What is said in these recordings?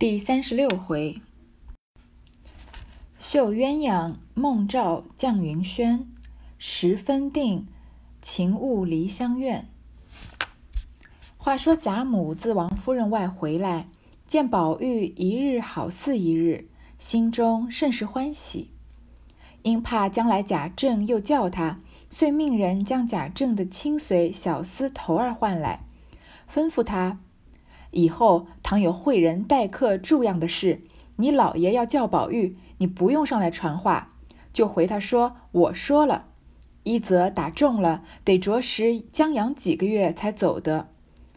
第三十六回，绣鸳鸯梦照绛云轩，十分定，情误离香院。话说贾母自王夫人外回来，见宝玉一日好似一日，心中甚是欢喜。因怕将来贾政又叫他，遂命人将贾政的亲随小厮头儿唤来，吩咐他。以后倘有会人待客住样的事，你老爷要叫宝玉，你不用上来传话，就回他说我说了。一则打中了，得着实将养几个月才走的；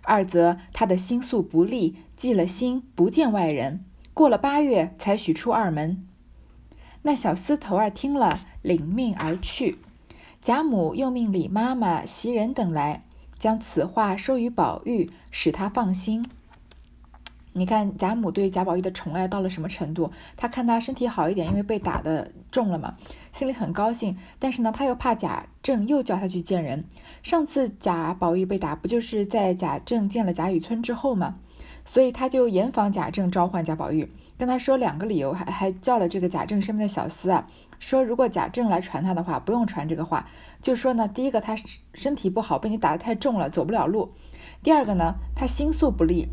二则他的心素不利，记了心不见外人，过了八月才许出二门。那小厮头儿听了，领命而去。贾母又命李妈妈、袭人等来，将此话说与宝玉，使他放心。你看贾母对贾宝玉的宠爱到了什么程度？他看他身体好一点，因为被打的重了嘛，心里很高兴。但是呢，他又怕贾政又叫他去见人。上次贾宝玉被打，不就是在贾政见了贾雨村之后嘛？所以他就严防贾政召唤贾宝玉，跟他说两个理由，还还叫了这个贾政身边的小厮啊，说如果贾政来传他的话，不用传这个话，就说呢，第一个他身体不好，被你打得太重了，走不了路；第二个呢，他心素不利。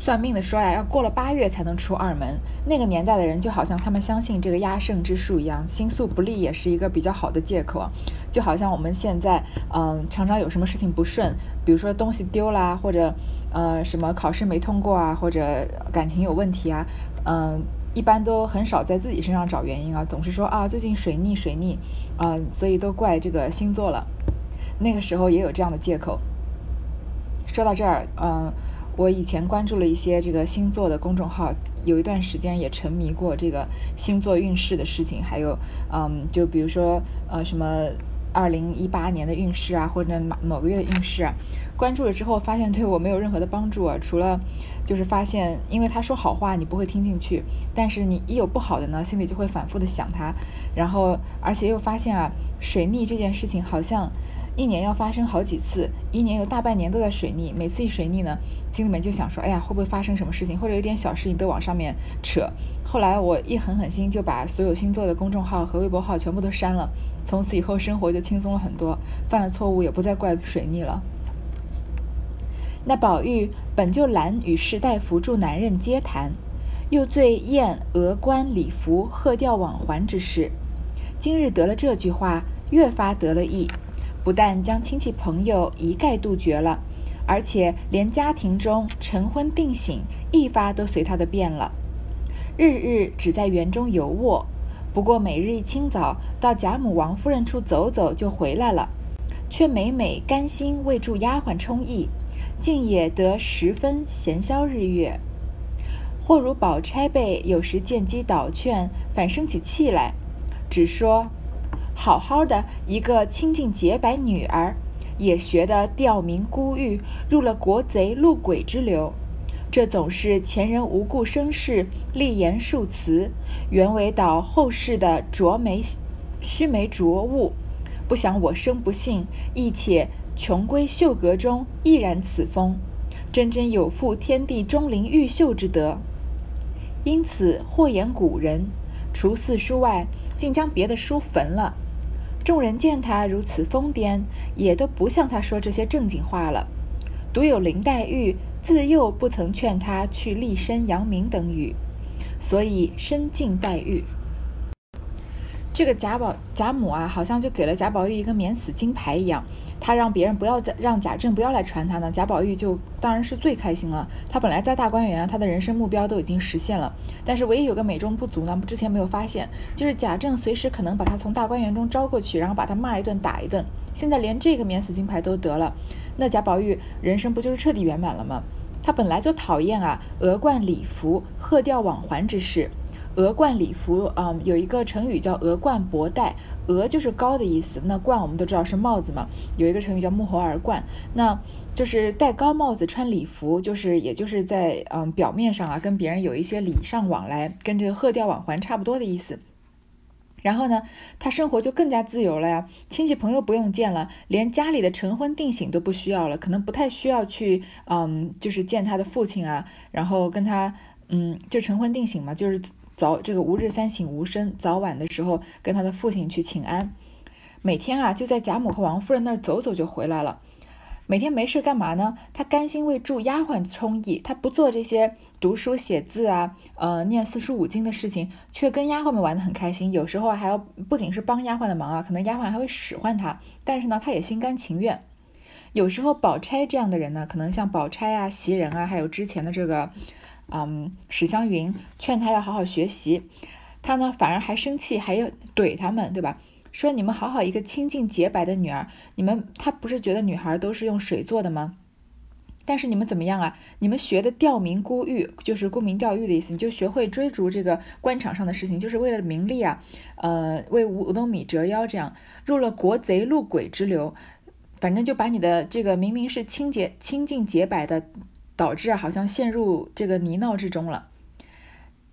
算命的说呀，要过了八月才能出二门。那个年代的人就好像他们相信这个压胜之术一样，心素不利也是一个比较好的借口。就好像我们现在，嗯，常常有什么事情不顺，比如说东西丢啦，或者呃什么考试没通过啊，或者感情有问题啊，嗯，一般都很少在自己身上找原因啊，总是说啊最近水逆水逆，嗯，所以都怪这个星座了。那个时候也有这样的借口。说到这儿，嗯。我以前关注了一些这个星座的公众号，有一段时间也沉迷过这个星座运势的事情，还有，嗯，就比如说，呃，什么二零一八年的运势啊，或者某某个月的运势啊，关注了之后发现对我没有任何的帮助啊，除了就是发现，因为他说好话你不会听进去，但是你一有不好的呢，心里就会反复的想他，然后而且又发现啊，水逆这件事情好像。一年要发生好几次，一年有大半年都在水逆。每次一水逆呢，心里面就想说：“哎呀，会不会发生什么事情？或者有点小事情都往上面扯。”后来我一狠狠心，就把所有星座的公众号和微博号全部都删了。从此以后，生活就轻松了很多，犯了错误也不再怪水逆了。那宝玉本就懒与士大夫助男人接谈，又最厌额冠礼服、鹤吊网环之事，今日得了这句话，越发得了意。不但将亲戚朋友一概杜绝了，而且连家庭中晨昏定省一发都随他的便了。日日只在园中游卧，不过每日一清早到贾母、王夫人处走走就回来了，却每每甘心为助丫鬟充役，竟也得十分闲消日月。或如宝钗辈，有时见机倒劝，反生起气来，只说。好好的一个清净洁白女儿，也学得吊民孤玉，入了国贼路鬼之流。这总是前人无故生事，立言数词，原为导后世的浊眉须眉浊物。不想我生不幸，亦且穷归秀阁中，亦然此风。真真有负天地钟灵毓秀之德。因此或言古人，除四书外，竟将别的书焚了。众人见他如此疯癫，也都不向他说这些正经话了。独有林黛玉自幼不曾劝他去立身扬名等语，所以深敬黛玉。这个贾宝贾母啊，好像就给了贾宝玉一个免死金牌一样。他让别人不要再让贾政不要来传他呢，贾宝玉就当然是最开心了。他本来在大观园，他的人生目标都已经实现了。但是唯一有个美中不足呢，之前没有发现，就是贾政随时可能把他从大观园中招过去，然后把他骂一顿打一顿。现在连这个免死金牌都得了，那贾宝玉人生不就是彻底圆满了吗？他本来就讨厌啊额冠礼服、鹤吊网环之事。鹅冠礼服，嗯，有一个成语叫鹅冠博带，鹅就是高的意思，那冠我们都知道是帽子嘛，有一个成语叫沐猴而冠，那就是戴高帽子穿礼服，就是也就是在嗯表面上啊跟别人有一些礼尚往来，跟这个鹤吊网环差不多的意思。然后呢，他生活就更加自由了呀，亲戚朋友不用见了，连家里的晨昏定省都不需要了，可能不太需要去，嗯，就是见他的父亲啊，然后跟他，嗯，就晨昏定省嘛，就是早这个吾日三省吾身，早晚的时候跟他的父亲去请安，每天啊就在贾母和王夫人那儿走走就回来了。每天没事干嘛呢？他甘心为助丫鬟充役，他不做这些读书写字啊，呃，念四书五经的事情，却跟丫鬟们玩得很开心。有时候还要不仅是帮丫鬟的忙啊，可能丫鬟还会使唤他，但是呢，他也心甘情愿。有时候宝钗这样的人呢，可能像宝钗啊、袭人啊，还有之前的这个，嗯，史湘云，劝他要好好学习，他呢反而还生气，还要怼他们，对吧？说你们好好一个清净洁白的女儿，你们他不是觉得女孩都是用水做的吗？但是你们怎么样啊？你们学的钓名孤玉，就是沽名钓誉的意思，你就学会追逐这个官场上的事情，就是为了名利啊，呃，为五斗米折腰，这样入了国贼路鬼之流，反正就把你的这个明明是清洁清净洁白的，导致啊好像陷入这个泥淖之中了。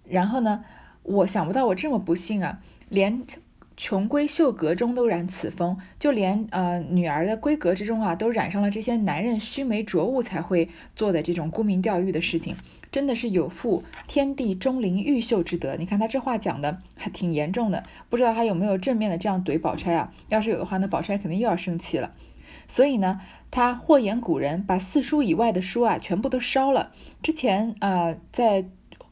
然后呢，我想不到我这么不幸啊，连。穷闺秀阁中都染此风，就连呃女儿的闺阁之中啊，都染上了这些男人须眉浊物才会做的这种沽名钓誉的事情，真的是有负天地钟灵毓秀之德。你看他这话讲的还挺严重的，不知道他有没有正面的这样怼宝钗啊？要是有的话，那宝钗肯定又要生气了。所以呢，他祸言古人，把四书以外的书啊全部都烧了。之前呃在。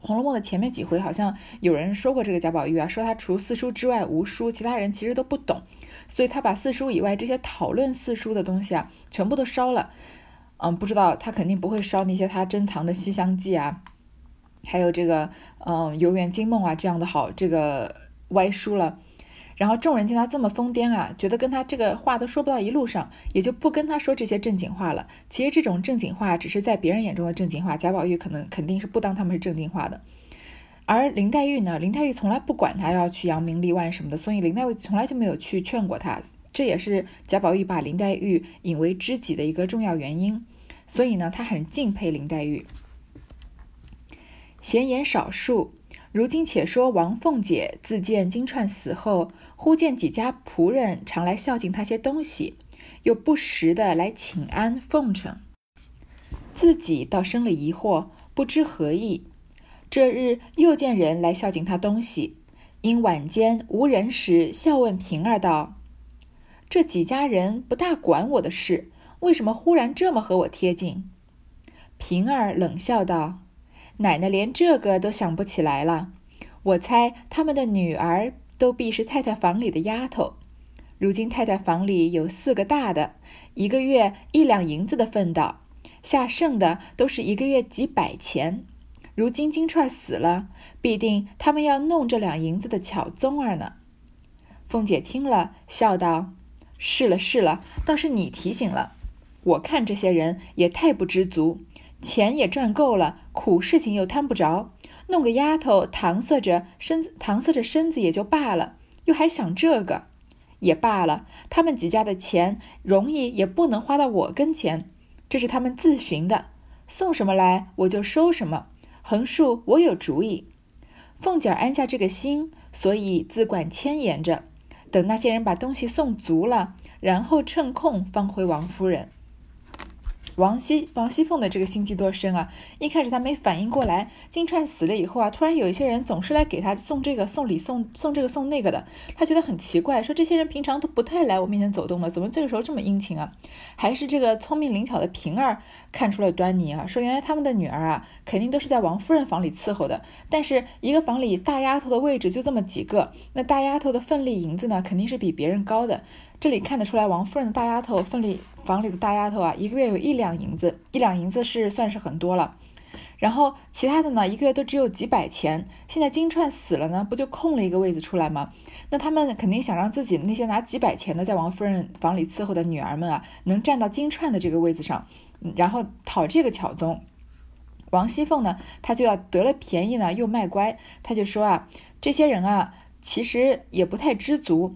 《红楼梦》的前面几回好像有人说过这个贾宝玉啊，说他除四书之外无书，其他人其实都不懂，所以他把四书以外这些讨论四书的东西啊，全部都烧了。嗯，不知道他肯定不会烧那些他珍藏的《西厢记》啊，还有这个嗯《游园惊梦》啊这样的好这个歪书了。然后众人见他这么疯癫啊，觉得跟他这个话都说不到一路上，也就不跟他说这些正经话了。其实这种正经话只是在别人眼中的正经话，贾宝玉可能肯定是不当他们是正经话的。而林黛玉呢，林黛玉从来不管他要去扬名立万什么的，所以林黛玉从来就没有去劝过他。这也是贾宝玉把林黛玉引为知己的一个重要原因。所以呢，他很敬佩林黛玉。闲言少述。如今且说王凤姐自见金钏死后，忽见几家仆人常来孝敬她些东西，又不时的来请安奉承，自己倒生了疑惑，不知何意。这日又见人来孝敬她东西，因晚间无人时，笑问平儿道：“这几家人不大管我的事，为什么忽然这么和我贴近？”平儿冷笑道。奶奶连这个都想不起来了，我猜他们的女儿都必是太太房里的丫头。如今太太房里有四个大的，一个月一两银子的分道，下剩的都是一个月几百钱。如今金钏死了，必定他们要弄这两银子的巧宗儿呢。凤姐听了，笑道：“是了是了，倒是你提醒了。我看这些人也太不知足。”钱也赚够了，苦事情又摊不着，弄个丫头搪塞着身子，搪塞着身子也就罢了，又还想这个，也罢了。他们几家的钱容易也不能花到我跟前，这是他们自寻的，送什么来我就收什么，横竖我有主意。凤姐儿安下这个心，所以自管牵延着，等那些人把东西送足了，然后趁空放回王夫人。王熙王熙凤的这个心机多深啊！一开始她没反应过来，金钏死了以后啊，突然有一些人总是来给她送这个送礼送送这个送那个的，她觉得很奇怪，说这些人平常都不太来我面前走动了，怎么这个时候这么殷勤啊？还是这个聪明灵巧的平儿看出了端倪啊，说原来他们的女儿啊，肯定都是在王夫人房里伺候的，但是一个房里大丫头的位置就这么几个，那大丫头的份例银子呢，肯定是比别人高的。这里看得出来，王夫人的大丫头份例房里的大丫头啊，一个月有一两银子，一两银子是算是很多了。然后其他的呢，一个月都只有几百钱。现在金钏死了呢，不就空了一个位子出来吗？那他们肯定想让自己那些拿几百钱的在王夫人房里伺候的女儿们啊，能站到金钏的这个位子上，然后讨这个巧宗。王熙凤呢，她就要得了便宜呢，又卖乖，她就说啊，这些人啊，其实也不太知足。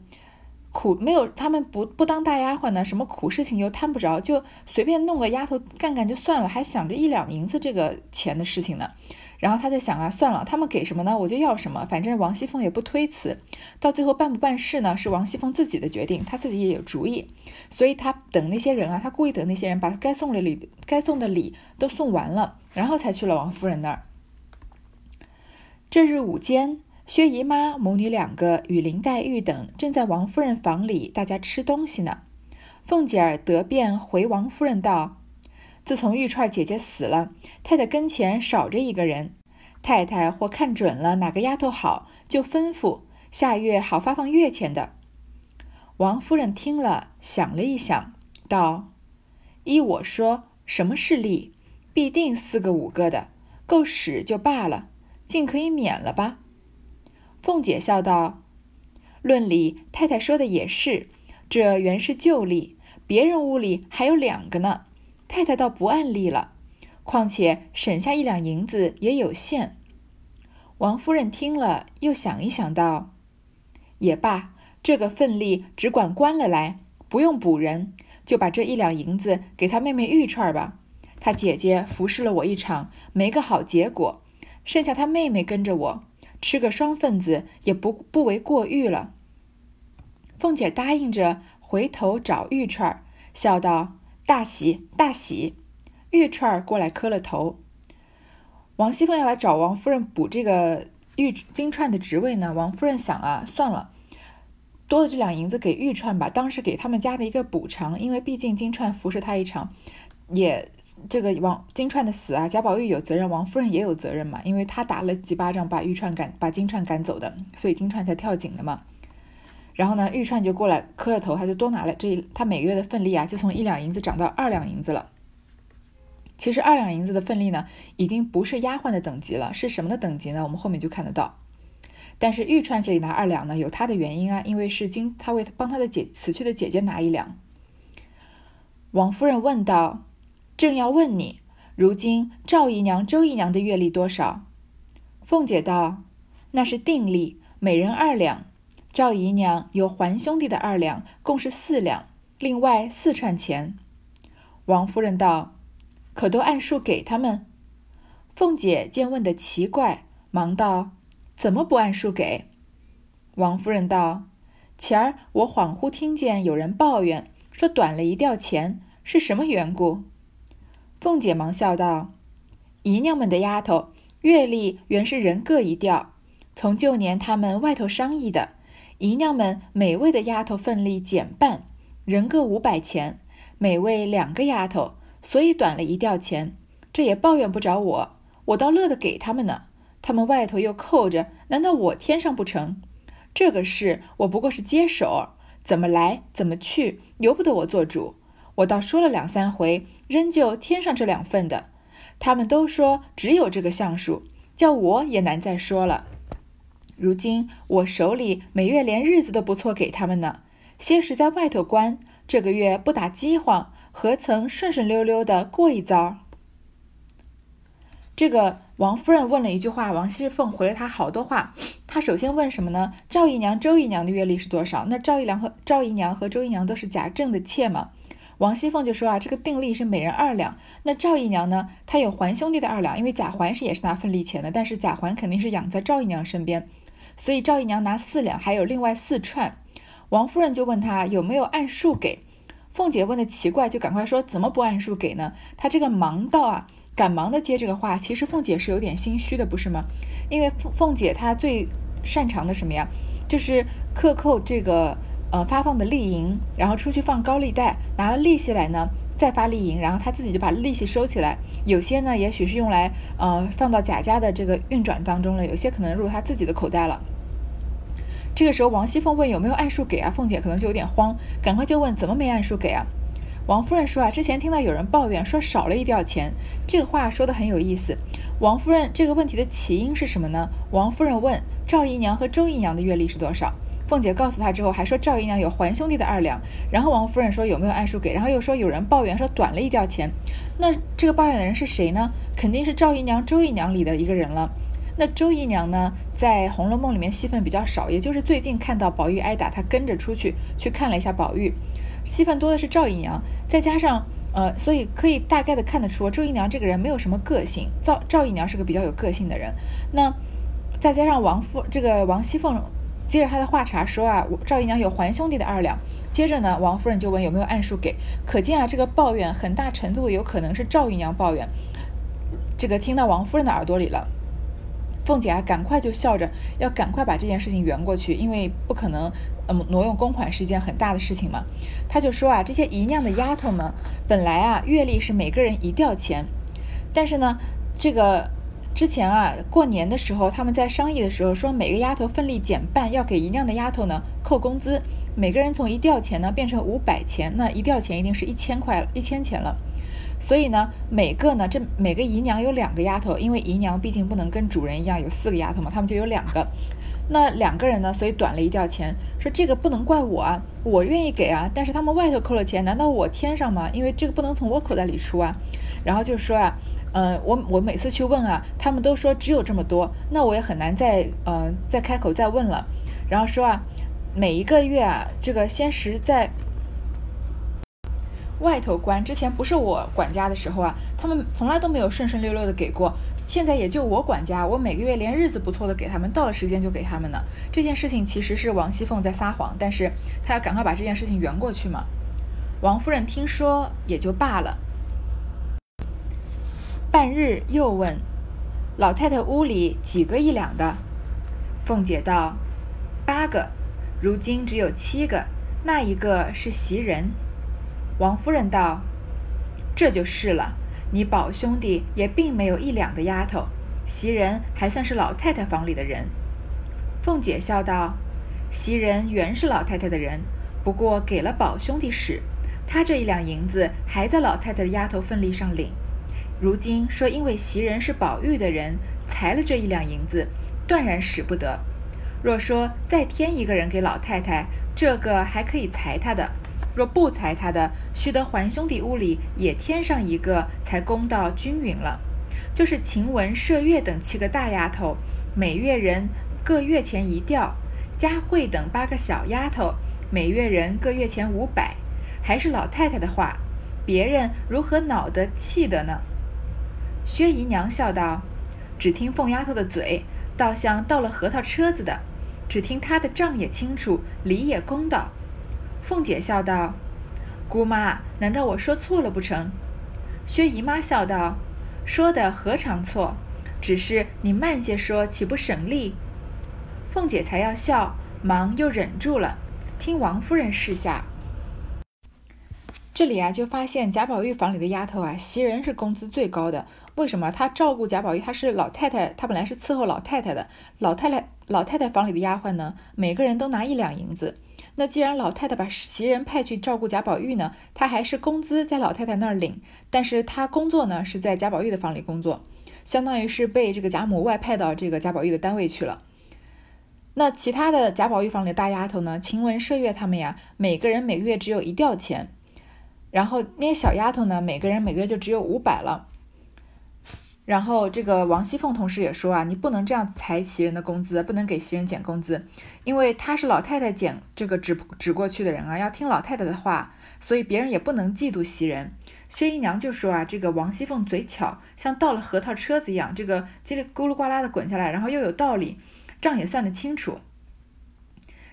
苦没有，他们不不当大丫鬟呢，什么苦事情又摊不着，就随便弄个丫头干干就算了，还想着一两银子这个钱的事情呢。然后他就想啊，算了，他们给什么呢，我就要什么，反正王熙凤也不推辞。到最后办不办事呢，是王熙凤自己的决定，她自己也有主意。所以她等那些人啊，她故意等那些人把该送的礼、该送的礼都送完了，然后才去了王夫人那儿。这日午间，薛姨妈母女两个与林黛玉等正在王夫人房里，大家吃东西呢。凤姐儿得便回王夫人道。自从玉串姐姐死了，太太跟前少着一个人。太太或看准了哪个丫头好，就吩咐下月好发放月钱的。王夫人听了，想了一想，道：“依我说，什么是利，必定四个五个的，够使就罢了，尽可以免了吧。”凤姐笑道：“论理，太太说的也是，这原是旧例，别人屋里还有两个呢。”太太倒不按例了，况且省下一两银子也有限。王夫人听了，又想一想，道：“也罢，这个份例只管关了来，不用补人，就把这一两银子给他妹妹玉串吧。他姐姐服侍了我一场，没个好结果，剩下他妹妹跟着我，吃个双份子也不不为过誉了。”凤姐答应着，回头找玉串，笑道。大喜大喜，玉串儿过来磕了头。王熙凤要来找王夫人补这个玉金钏的职位呢。王夫人想啊，算了，多的这两银子给玉串吧，当时给他们家的一个补偿。因为毕竟金钏服侍他一场，也这个王金钏的死啊，贾宝玉有责任，王夫人也有责任嘛。因为他打了几巴掌把玉钏赶把金钏赶走的，所以金钏才跳井的嘛。然后呢，玉串就过来磕了头，他就多拿了这他每个月的份例啊，就从一两银子涨到二两银子了。其实二两银子的份例呢，已经不是丫鬟的等级了，是什么的等级呢？我们后面就看得到。但是玉串这里拿二两呢，有他的原因啊，因为是经他为帮他的姐死去的姐姐拿一两。王夫人问道：“正要问你，如今赵姨娘、周姨娘的月例多少？”凤姐道：“那是定例，每人二两。”赵姨娘有还兄弟的二两，共是四两，另外四串钱。王夫人道：“可都按数给他们？”凤姐见问的奇怪，忙道：“怎么不按数给？”王夫人道：“前儿我恍惚听见有人抱怨，说短了一吊钱，是什么缘故？”凤姐忙笑道：“姨娘们的丫头月例原是人各一吊，从旧年他们外头商议的。”姨娘们每位的丫头份例减半，人各五百钱，每位两个丫头，所以短了一吊钱。这也抱怨不着我，我倒乐得给他们呢。他们外头又扣着，难道我添上不成？这个事我不过是接手，怎么来怎么去，由不得我做主。我倒说了两三回，仍旧添上这两份的。他们都说只有这个相数，叫我也难再说了。如今我手里每月连日子都不错给他们呢，些时在外头关，这个月不打饥荒，何曾顺顺溜溜的过一遭？这个王夫人问了一句话，王熙凤回了她好多话。她首先问什么呢？赵姨娘、周姨娘的月例是多少？那赵姨娘和赵姨娘和周姨娘都是贾政的妾嘛？王熙凤就说啊，这个定例是每人二两。那赵姨娘呢？她有还兄弟的二两，因为贾环是也是拿份例钱的，但是贾环肯定是养在赵姨娘身边。所以赵姨娘拿四两，还有另外四串。王夫人就问她有没有按数给。凤姐问的奇怪，就赶快说怎么不按数给呢？她这个忙到啊，赶忙的接这个话。其实凤姐是有点心虚的，不是吗？因为凤凤姐她最擅长的什么呀？就是克扣这个呃发放的利银，然后出去放高利贷，拿了利息来呢。再发利银，然后他自己就把利息收起来。有些呢，也许是用来呃放到贾家的这个运转当中了；有些可能入他自己的口袋了。这个时候，王熙凤问有没有按数给啊？凤姐可能就有点慌，赶快就问怎么没按数给啊？王夫人说啊，之前听到有人抱怨说少了一吊钱，这个话说的很有意思。王夫人这个问题的起因是什么呢？王夫人问赵姨娘和周姨娘的月例是多少？凤姐告诉她之后，还说赵姨娘有还兄弟的二两，然后王夫人说有没有按数给，然后又说有人抱怨说短了一吊钱，那这个抱怨的人是谁呢？肯定是赵姨娘、周姨娘里的一个人了。那周姨娘呢，在《红楼梦》里面戏份比较少，也就是最近看到宝玉挨打，她跟着出去去看了一下宝玉，戏份多的是赵姨娘，再加上呃，所以可以大概的看得出，周姨娘这个人没有什么个性，赵赵姨娘是个比较有个性的人。那再加上王夫这个王熙凤。接着他的话茬说啊，赵姨娘有还兄弟的二两。接着呢，王夫人就问有没有按数给。可见啊，这个抱怨很大程度有可能是赵姨娘抱怨，这个听到王夫人的耳朵里了。凤姐啊，赶快就笑着要赶快把这件事情圆过去，因为不可能，嗯，挪用公款是一件很大的事情嘛。她就说啊，这些姨娘的丫头们本来啊，月例是每个人一吊钱，但是呢，这个。之前啊，过年的时候，他们在商议的时候说，每个丫头份例减半，要给姨娘的丫头呢扣工资，每个人从一吊钱呢变成五百钱，那一吊钱一定是一千块了，一千钱了。所以呢，每个呢，这每个姨娘有两个丫头，因为姨娘毕竟不能跟主人一样有四个丫头嘛，他们就有两个。那两个人呢，所以短了一吊钱。说这个不能怪我啊，我愿意给啊，但是他们外头扣了钱，难道我添上吗？因为这个不能从我口袋里出啊。然后就说啊。嗯，我我每次去问啊，他们都说只有这么多，那我也很难再嗯再开口再问了。然后说啊，每一个月啊，这个先实在外头关之前不是我管家的时候啊，他们从来都没有顺顺溜溜的给过。现在也就我管家，我每个月连日子不错的给他们，到了时间就给他们呢。这件事情其实是王熙凤在撒谎，但是她要赶快把这件事情圆过去嘛。王夫人听说也就罢了。半日又问：“老太太屋里几个一两的？”凤姐道：“八个，如今只有七个。那一个是袭人。”王夫人道：“这就是了。你宝兄弟也并没有一两的丫头，袭人还算是老太太房里的人。”凤姐笑道：“袭人原是老太太的人，不过给了宝兄弟使，他这一两银子还在老太太的丫头份例上领。”如今说，因为袭人是宝玉的人，裁了这一两银子，断然使不得。若说再添一个人给老太太，这个还可以裁他的；若不裁他的，须得还兄弟屋里也添上一个，才公道均匀了。就是晴雯、麝月等七个大丫头，每月人各月钱一吊；佳慧等八个小丫头，每月人各月钱五百。还是老太太的话，别人如何恼得气的呢？薛姨娘笑道：“只听凤丫头的嘴，倒像倒了核桃车子的；只听她的账也清楚，理也公道。”凤姐笑道：“姑妈，难道我说错了不成？”薛姨妈笑道：“说的何尝错？只是你慢些说，岂不省力？”凤姐才要笑，忙又忍住了，听王夫人示下。这里啊，就发现贾宝玉房里的丫头啊，袭人是工资最高的。为什么？她照顾贾宝玉，她是老太太，她本来是伺候老太太的。老太太，老太太房里的丫鬟呢，每个人都拿一两银子。那既然老太太把袭人派去照顾贾宝玉呢，她还是工资在老太太那儿领，但是她工作呢是在贾宝玉的房里工作，相当于是被这个贾母外派到这个贾宝玉的单位去了。那其他的贾宝玉房里的大丫头呢，晴雯、麝月他们呀，每个人每个月只有一吊钱。然后那些小丫头呢，每个人每个月就只有五百了。然后这个王熙凤同时也说啊，你不能这样裁袭人的工资，不能给袭人减工资，因为她是老太太减这个指指过去的人啊，要听老太太的话，所以别人也不能嫉妒袭人。薛姨娘就说啊，这个王熙凤嘴巧，像倒了核桃车子一样，这个叽里咕噜呱啦的滚下来，然后又有道理，账也算得清楚。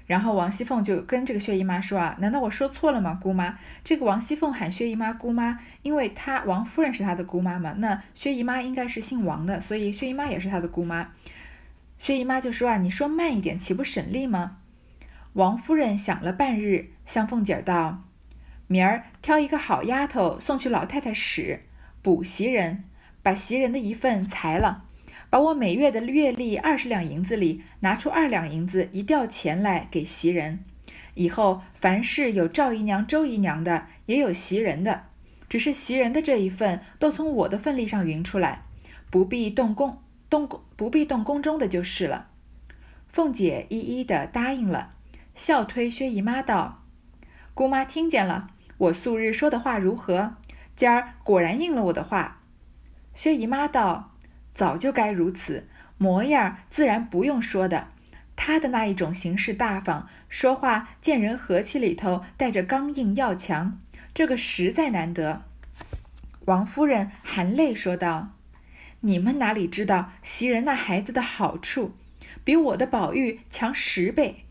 然后王熙凤就跟这个薛姨妈说啊，难道我说错了吗？姑妈，这个王熙凤喊薛姨妈姑妈，因为她王夫人是她的姑妈嘛，那薛姨妈应该是姓王的，所以薛姨妈也是她的姑妈。薛姨妈就说啊，你说慢一点，岂不省力吗？王夫人想了半日，向凤姐道：“明儿挑一个好丫头送去老太太使，补袭人，把袭人的一份裁了。”把我每月的月例二十两银子里拿出二两银子一吊钱来给袭人，以后凡是有赵姨娘、周姨娘的，也有袭人的，只是袭人的这一份都从我的份例上匀出来，不必动工动工不必动宫中的就是了。凤姐一一的答应了，笑推薛姨妈道：“姑妈听见了，我素日说的话如何？今儿果然应了我的话。”薛姨妈道。早就该如此，模样自然不用说的。他的那一种行事大方，说话见人和气里头带着刚硬要强，这个实在难得。王夫人含泪说道：“你们哪里知道袭人那孩子的好处，比我的宝玉强十倍。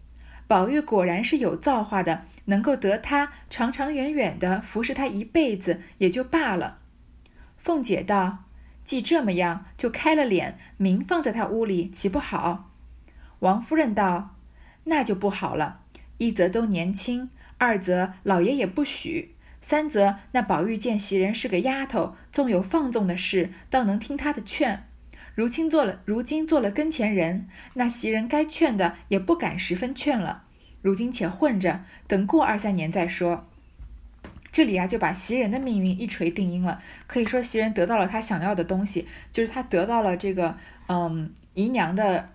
宝玉果然是有造化的，能够得他长长远远的服侍他一辈子也就罢了。”凤姐道：“既这么样，就开了脸，明放在他屋里，岂不好？”王夫人道：“那就不好了。一则都年轻，二则老爷也不许，三则那宝玉见袭人是个丫头，纵有放纵的事，倒能听他的劝。如今做了，如今做了跟前人，那袭人该劝的也不敢十分劝了。如今且混着，等过二三年再说。这里啊，就把袭人的命运一锤定音了。可以说，袭人得到了他想要的东西，就是他得到了这个，嗯，姨娘的。”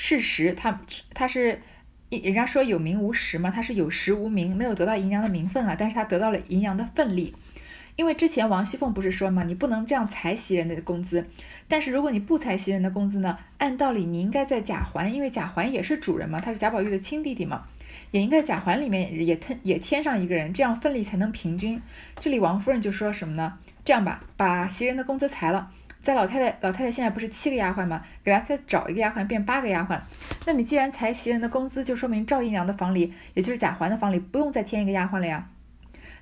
事实，他他是，人家说有名无实嘛，他是有实无名，没有得到姨娘的名分啊，但是他得到了姨娘的份力。因为之前王熙凤不是说嘛，你不能这样裁袭人的工资，但是如果你不裁袭人的工资呢，按道理你应该在贾环，因为贾环也是主人嘛，他是贾宝玉的亲弟弟嘛，也应该贾环里面也添也添上一个人，这样份力才能平均。这里王夫人就说什么呢？这样吧，把袭人的工资裁了。在老太太，老太太现在不是七个丫鬟吗？给她再找一个丫鬟，变八个丫鬟。那你既然裁袭人的工资，就说明赵姨娘的房里，也就是贾环的房里，不用再添一个丫鬟了呀。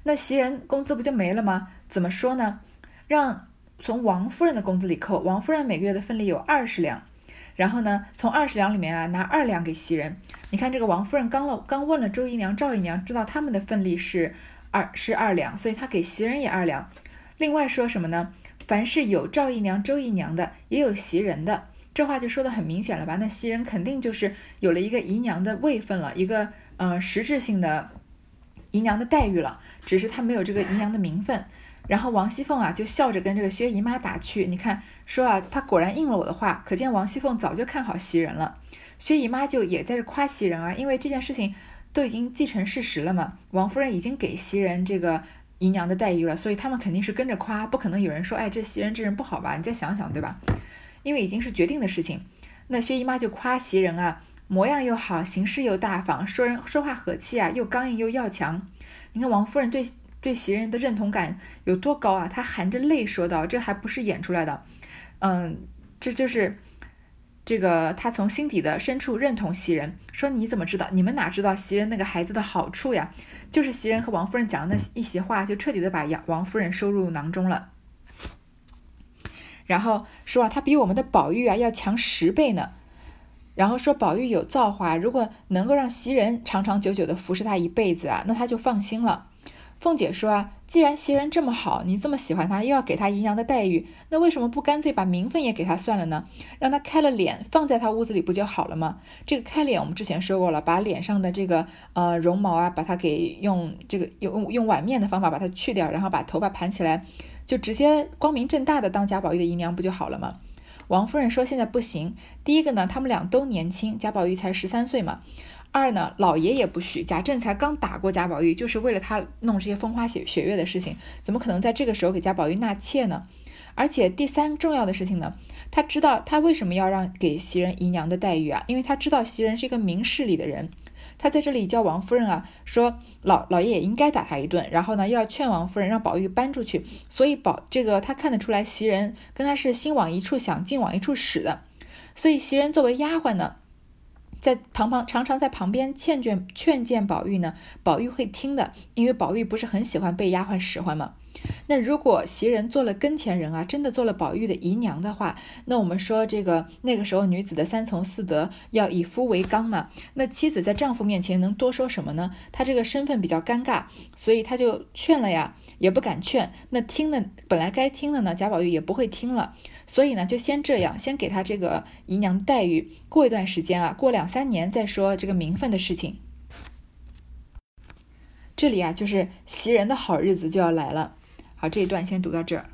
那袭人工资不就没了吗？怎么说呢？让从王夫人的工资里扣，王夫人每个月的份里有二十两，然后呢，从二十两里面啊拿二两给袭人。你看这个王夫人刚了刚问了周姨娘、赵姨娘，知道他们的份例是二是二两，所以她给袭人也二两。另外说什么呢？凡是有赵姨娘、周姨娘的，也有袭人的，这话就说的很明显了吧？那袭人肯定就是有了一个姨娘的位分了，一个呃实质性的姨娘的待遇了，只是她没有这个姨娘的名分。然后王熙凤啊，就笑着跟这个薛姨妈打趣，你看说啊，她果然应了我的话，可见王熙凤早就看好袭人了。薛姨妈就也在这夸袭人啊，因为这件事情都已经既成事实了嘛，王夫人已经给袭人这个。姨娘的待遇了，所以他们肯定是跟着夸，不可能有人说，哎，这袭人这人不好吧？你再想想，对吧？因为已经是决定的事情。那薛姨妈就夸袭人啊，模样又好，行事又大方，说人说话和气啊，又刚硬又要强。你看王夫人对对袭人的认同感有多高啊？她含着泪说道：“这还不是演出来的，嗯，这就是这个她从心底的深处认同袭人。说你怎么知道？你们哪知道袭人那个孩子的好处呀？”就是袭人和王夫人讲的那一席话，就彻底的把杨王夫人收入囊中了。然后说啊，他比我们的宝玉啊要强十倍呢。然后说宝玉有造化，如果能够让袭人长长久久的服侍他一辈子啊，那他就放心了。凤姐说啊，既然袭人这么好，你这么喜欢她，又要给她姨娘的待遇，那为什么不干脆把名分也给她算了呢？让她开了脸放在她屋子里不就好了吗？这个开脸我们之前说过了，把脸上的这个呃绒毛啊，把它给用这个用用碗面的方法把它去掉，然后把头发盘起来，就直接光明正大的当贾宝玉的姨娘不就好了吗？王夫人说现在不行，第一个呢，他们俩都年轻，贾宝玉才十三岁嘛。二呢，老爷也不许。贾政才刚打过贾宝玉，就是为了他弄这些风花雪雪月的事情，怎么可能在这个时候给贾宝玉纳妾呢？而且第三重要的事情呢，他知道他为什么要让给袭人姨娘的待遇啊？因为他知道袭人是一个明事理的人，他在这里叫王夫人啊，说老老爷也应该打他一顿，然后呢，又要劝王夫人让宝玉搬出去。所以宝这个他看得出来，袭人跟他是心往一处想，劲往一处使的。所以袭人作为丫鬟呢。在旁旁常常在旁边劝劝劝谏宝玉呢，宝玉会听的，因为宝玉不是很喜欢被丫鬟使唤吗？那如果袭人做了跟前人啊，真的做了宝玉的姨娘的话，那我们说这个那个时候女子的三从四德要以夫为纲嘛，那妻子在丈夫面前能多说什么呢？她这个身份比较尴尬，所以她就劝了呀，也不敢劝。那听的本来该听的呢，贾宝玉也不会听了。所以呢，就先这样，先给他这个姨娘待遇。过一段时间啊，过两三年再说这个名分的事情。这里啊，就是袭人的好日子就要来了。好，这一段先读到这儿。